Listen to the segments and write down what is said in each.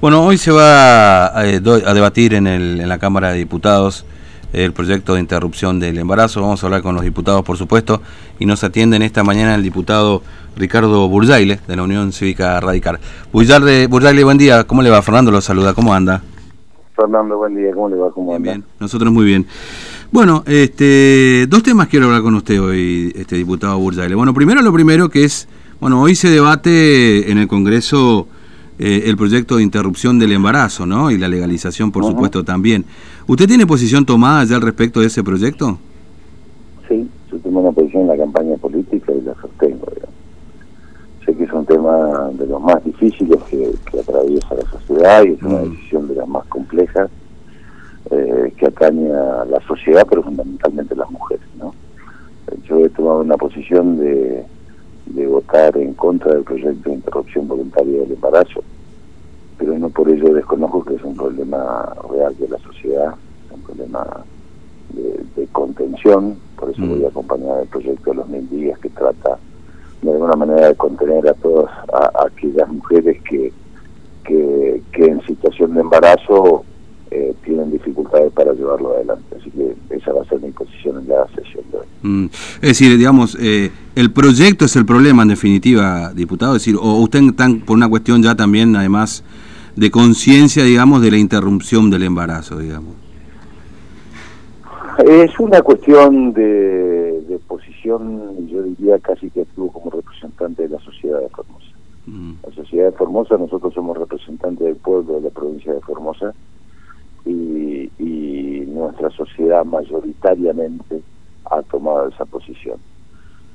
Bueno, hoy se va a, eh, a debatir en, el, en, la Cámara de Diputados el proyecto de interrupción del embarazo. Vamos a hablar con los diputados, por supuesto, y nos atienden esta mañana el diputado Ricardo Burjaile, de la Unión Cívica Radical. Burjaile, Burjaile, buen día. ¿Cómo le va? Fernando lo saluda. ¿Cómo anda? Fernando, buen día. ¿Cómo le va? ¿Cómo anda? Bien, nosotros muy bien. Bueno, este, dos temas quiero hablar con usted hoy, este diputado Burjaile. Bueno, primero lo primero que es, bueno, hoy se debate en el Congreso eh, el proyecto de interrupción del embarazo, ¿no? Y la legalización, por supuesto, también. ¿Usted tiene posición tomada ya al respecto de ese proyecto? Sí, yo tengo una posición en la campaña política y la sostengo. Sé que es un tema de los más difíciles que, atraviesa la sociedad y es una mm. decisión de las más complejas eh, que atañe a la sociedad, pero fundamentalmente a las mujeres, ¿no? Yo he tomado una posición de de votar en contra del proyecto de interrupción voluntaria del embarazo, pero no por ello desconozco que es un problema real de la sociedad, un problema de, contención, por eso voy a mm. acompañar el proyecto de los mil días que trata de alguna manera de contener a todas aquellas mujeres que, que, que en situación de embarazo eh, tienen dificultades para llevarlo adelante. Así que esa va a ser mi posición en la sesión de hoy. Mm. Es decir, digamos, eh, el proyecto es el problema en definitiva, diputado, es decir, o usted está por una cuestión ya también, además, de conciencia, digamos, de la interrupción del embarazo, digamos. Es una cuestión de, de posición, yo diría casi que actúo como representante de la sociedad de Formosa. Mm. La sociedad de Formosa, nosotros somos representantes del pueblo de la provincia de Formosa, y, nuestra sociedad mayoritariamente ha tomado esa posición.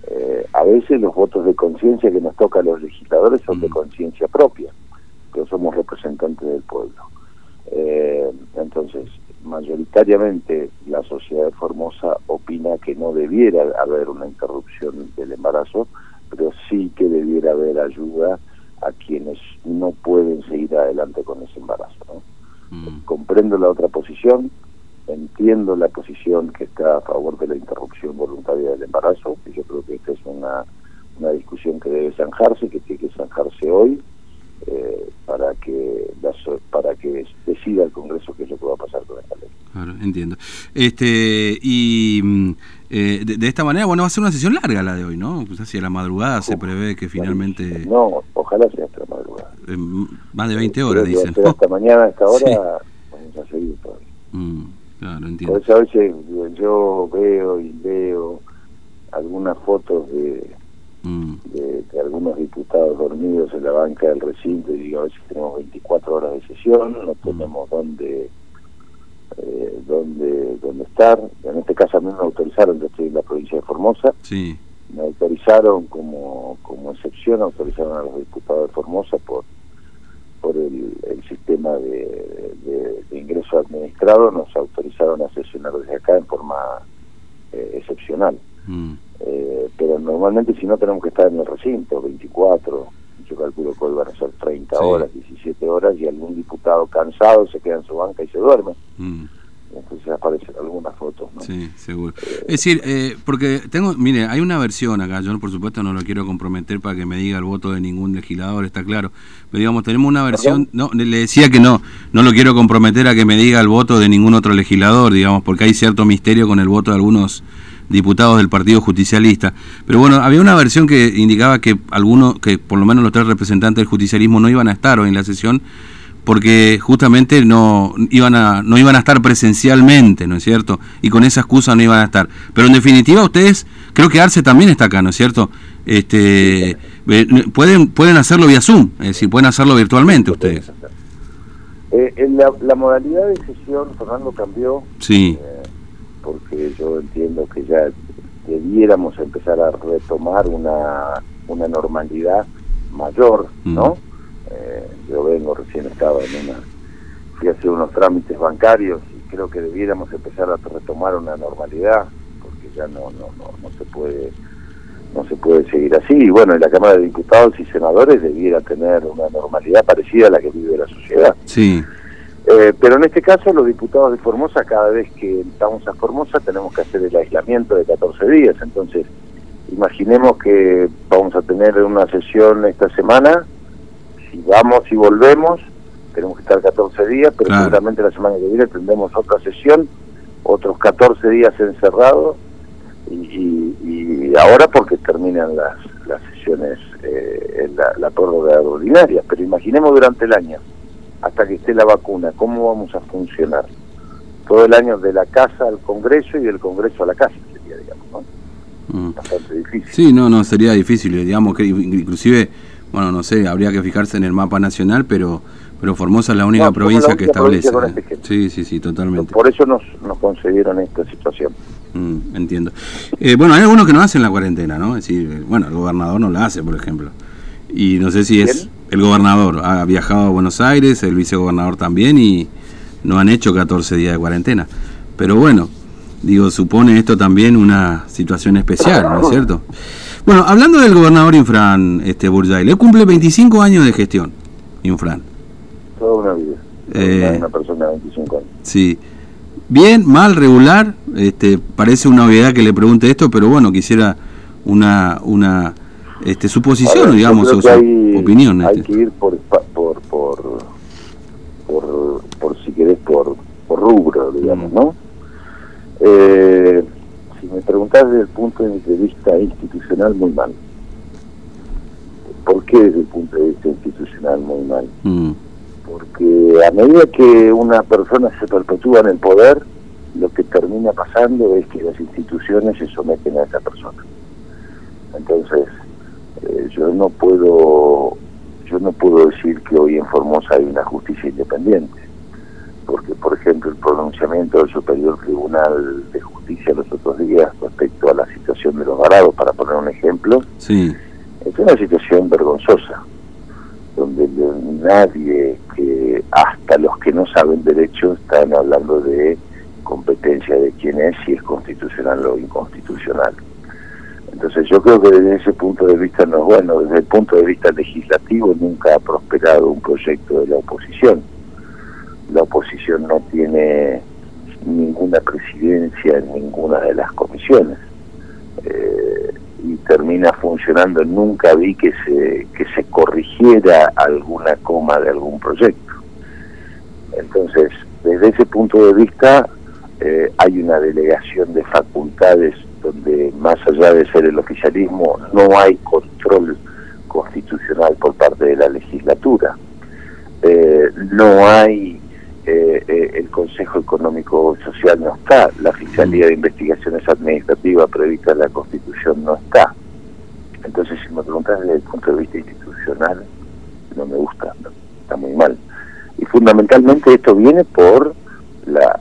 Eh, a veces los votos de conciencia que nos tocan los legisladores son de mm. conciencia propia, pero somos representantes del pueblo. Eh, entonces, mayoritariamente la sociedad de Formosa opina que no debiera haber una interrupción del embarazo, pero sí que debiera haber ayuda a quienes no pueden seguir adelante con ese embarazo. ¿no? Mm. Comprendo la otra posición, entiendo la posición que está a favor de la interrupción voluntaria del embarazo, y yo creo que esta es una, una discusión que debe zanjarse, que tiene que zanjarse hoy, eh, para que para que decida el Congreso qué es lo que va a pasar con esta ley. Claro, entiendo. Este y mm, eh, de, esta manera, bueno, va a ser una sesión larga la de hoy, ¿no? Pues hacia la madrugada se prevé que finalmente... No, ojalá sea hasta la madrugada. Eh, más de 20 horas, dicen. Hasta mañana, a esta hora, vamos a seguir todavía. Mm, claro, entiendo. Por eso a veces yo veo y veo algunas fotos de, mm. de, de, algunos dormidos en la banca del recinto y digo, a veces tenemos 24 horas de sesión, no mm. tenemos dónde eh, donde, donde estar. En este caso a mí me autorizaron, yo estoy en la provincia de Formosa, sí. me autorizaron como, como excepción, autorizaron a los diputados de Formosa por por el, sistema de, ingreso administrado, nos autorizaron a sesionar desde acá en forma eh, excepcional. Mm. Eh, pero normalmente si no tenemos que estar en el recinto, 24, yo calculo que hoy van a ser 30 horas, 17 horas, y algún diputado cansado se queda en su banca y se duerme. Mm. Entonces aparecen algunas fotos. ¿no? Sí, seguro. Eh, es decir, eh, porque tengo, mire, hay una versión acá, yo por supuesto no lo quiero comprometer para que me diga el voto de ningún legislador, está claro, pero digamos, tenemos una versión, no, le decía que no, no lo quiero comprometer a que me diga el voto de ningún otro legislador, digamos, porque hay cierto misterio con el voto de algunos diputados del Partido Justicialista. Pero bueno, había una versión que indicaba que algunos, que por lo menos los tres representantes del justicialismo no iban a estar hoy en la sesión porque justamente no iban a no iban a estar presencialmente, ¿no es cierto? Y con esa excusa no iban a estar. Pero en definitiva ustedes, creo que Arce también está acá, ¿no es cierto? Este eh, pueden pueden hacerlo vía Zoom, es decir, pueden hacerlo virtualmente ustedes. Eh, la, modalidad de sesión, Fernando, cambió. Sí. Eh, porque yo entiendo que ya debiéramos empezar a retomar una, una normalidad mayor, ¿no? Mm. Eh, yo vengo, recién estaba en una, fui a hacer unos trámites bancarios y creo que debiéramos empezar a retomar una normalidad, porque ya no, no, no, no se puede no se puede seguir así. Y bueno, en la Cámara de Diputados y Senadores debiera tener una normalidad parecida a la que vive la sociedad. Sí. Eh, pero en este caso los diputados de Formosa, cada vez que estamos a Formosa tenemos que hacer el aislamiento de 14 días. Entonces, imaginemos que vamos a tener una sesión esta semana, si vamos y volvemos, tenemos que estar 14 días, pero seguramente la semana que viene tendremos otra sesión, otros 14 días encerrados, y, ahora porque terminan las, las sesiones, eh, en la, la prórroga ordinaria, pero imaginemos durante el año, hasta que esté la vacuna, cómo vamos a funcionar. Todo el año de la casa al Congreso y del Congreso a la casa sería, digamos, ¿no? Mm. Bastante difícil. Sí, no, no, sería difícil, digamos que inclusive, bueno, no sé, habría que fijarse en el mapa nacional, pero pero Formosa es la única provincia que establece. Este sí, sí, sí, totalmente. Por eso nos, nos concedieron esta situación. Mm, entiendo. Eh, bueno, hay algunos que no hacen la cuarentena, ¿no? Es decir, bueno, el gobernador no la hace, por ejemplo. Y no sé si es el gobernador, ha viajado a Buenos Aires, el vicegobernador también, y no han hecho 14 días de cuarentena. Pero bueno, digo, supone esto también una situación especial, ¿no es cierto? Bueno, hablando del gobernador Infran este Burjay, le cumple 25 años de gestión, Infran. Toda una vida. Eh, una persona de 25 años. Sí. Bien, mal, regular, este, parece una obviedad que le pregunte esto, pero bueno, quisiera una una este, suposición, digamos, o su opinión. Hay este. que ir por, por, por, por, si querés, por, por rubro, digamos, mm. ¿no? Eh, si me preguntás desde el punto de vista institucional, muy mal. ¿Por qué desde el punto de vista institucional muy mal? Mm porque a medida que una persona se perpetúa en el poder, lo que termina pasando es que las instituciones se someten a esa persona. Entonces, eh, yo no puedo yo no puedo decir que hoy en Formosa hay una justicia independiente, porque por ejemplo el pronunciamiento del Superior Tribunal de Justicia los otros días respecto a la situación de los varados, para poner un ejemplo, sí. es una situación vergonzosa, donde nadie que hasta los que no saben derecho están hablando de competencia de quién es, si es constitucional o inconstitucional. Entonces yo creo que desde ese punto de vista no es bueno, desde el punto de vista legislativo nunca ha prosperado un proyecto de la oposición. La oposición no tiene ninguna presidencia en ninguna de las comisiones. Eh, y termina funcionando, nunca vi que se, que se corrigiera alguna coma de algún proyecto. Entonces, desde ese punto de vista, eh, hay una delegación de facultades donde más allá de ser el oficialismo no hay control constitucional por parte de la legislatura. Eh, no hay eh, el Consejo Económico Social no está, la Fiscalía de Investigaciones Administrativas prevista en la Constitución no está. Entonces, si me preguntas desde el punto de vista institucional, no me gusta, está muy mal. Y fundamentalmente esto viene por la,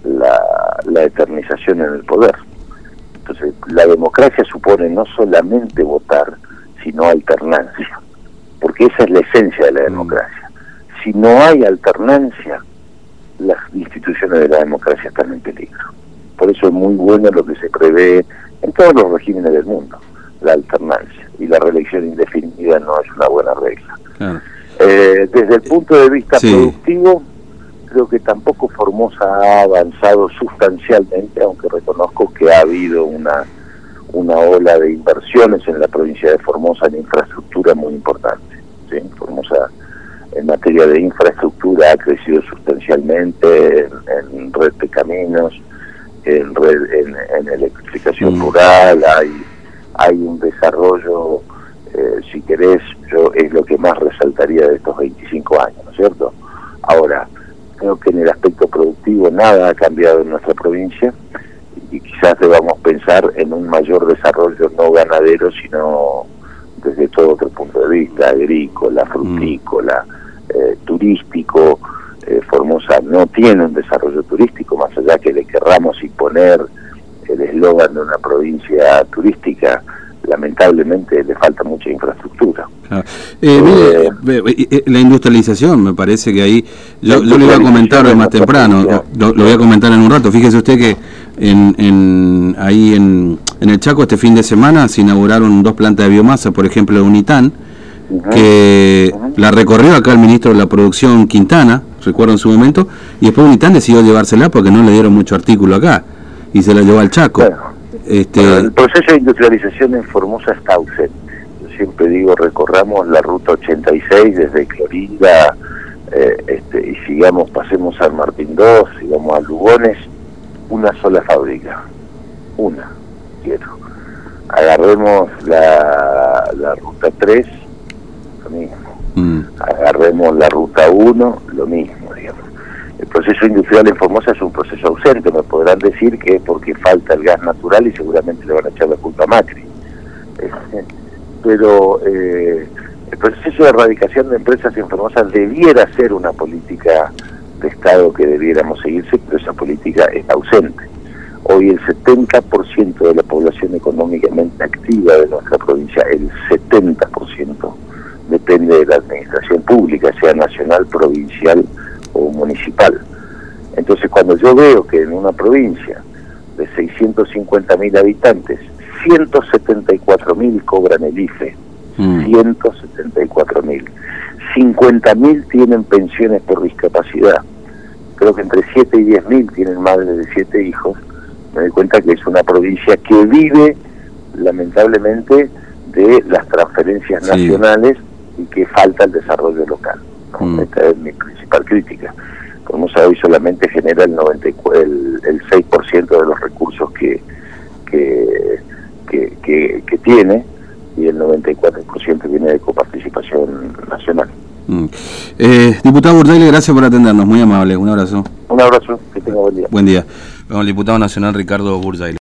la, eternización en el poder. La democracia supone no solamente votar, sino alternancia, porque esa es la esencia de la mm. democracia. Si no hay alternancia, las instituciones de la democracia están en peligro. Por eso es muy bueno lo que se prevé en todos los regímenes del mundo, la alternancia. Y la reelección indefinida no es una buena regla. Eh, desde el punto de vista productivo, creo que tampoco Formosa ha avanzado sustancialmente, aunque reconozco que ha habido una, una ola de inversiones en la provincia de Formosa en infraestructura muy importante. ¿sí? Formosa en materia de infraestructura ha crecido sustancialmente en, red de caminos, en, red, en, electrificación mm. rural, hay, hay un desarrollo, eh, si querés, yo es lo que más resaltaría de estos 25 años, ¿no es cierto? Ahora, creo que en el aspecto productivo nada ha cambiado en nuestra provincia y quizás debamos pensar en un mayor desarrollo no ganadero, sino desde todo otro punto de vista, agrícola, frutícola, eh, turístico. Eh, Formosa no tiene un desarrollo turístico, más allá que le querramos imponer el eslogan de una provincia turística, lamentablemente le falta mucha infraestructura. Eh, la industrialización, me parece que ahí, yo, yo le voy a comentar más temprano, lo, voy a comentar en un rato, fíjese usted que en, en ahí en, en el Chaco este fin de semana se inauguraron dos plantas de biomasa, por ejemplo, de Unitán, que la recorrió acá el ministro de la Producción Quintana, recuerdo en su momento, y después Unitán decidió llevársela porque no le dieron mucho artículo acá, y se la llevó al Chaco. Este... el proceso de industrialización en Formosa está ausente. Yo siempre digo, recorramos la ruta 86 desde Clorinda, eh, este, y sigamos, pasemos al Martín 2, sigamos a Lugones, una sola fábrica, una, quiero. Agarremos la, la ruta 3, lo mismo. Mm. Agarremos la ruta 1, lo mismo. El proceso industrial en Formosa es un proceso ausente, me podrán decir que es porque falta el gas natural y seguramente le van a echar la culpa a Macri. Pero eh, el proceso de erradicación de empresas en Formosa debiera ser una política de Estado que debiéramos seguirse, pero esa política es ausente. Hoy el 70% de la población económicamente activa de nuestra provincia, el 70%, depende de la administración pública, sea nacional, provincial o municipal. Entonces cuando yo veo que en una provincia de 650.000 habitantes, 174.000 cobran el IFE, 174 mm. mil. 50 mil tienen pensiones por discapacidad. Creo que entre 7 y 10 mil tienen madres de 7 hijos. Me doy cuenta que es una provincia que vive, lamentablemente, de las transferencias nacionales y que falta el desarrollo local. Mm. Esta es mi principal crítica. Como hoy solamente genera el, 90, el, el 6% de los recursos que, que, que, que tiene y el 94% viene de coparticipación nacional. Mm. Eh, diputado Burdaile, gracias por atendernos, muy amable, un abrazo. Un abrazo, que tenga buen día. Buen día. el diputado nacional Ricardo Burdaile.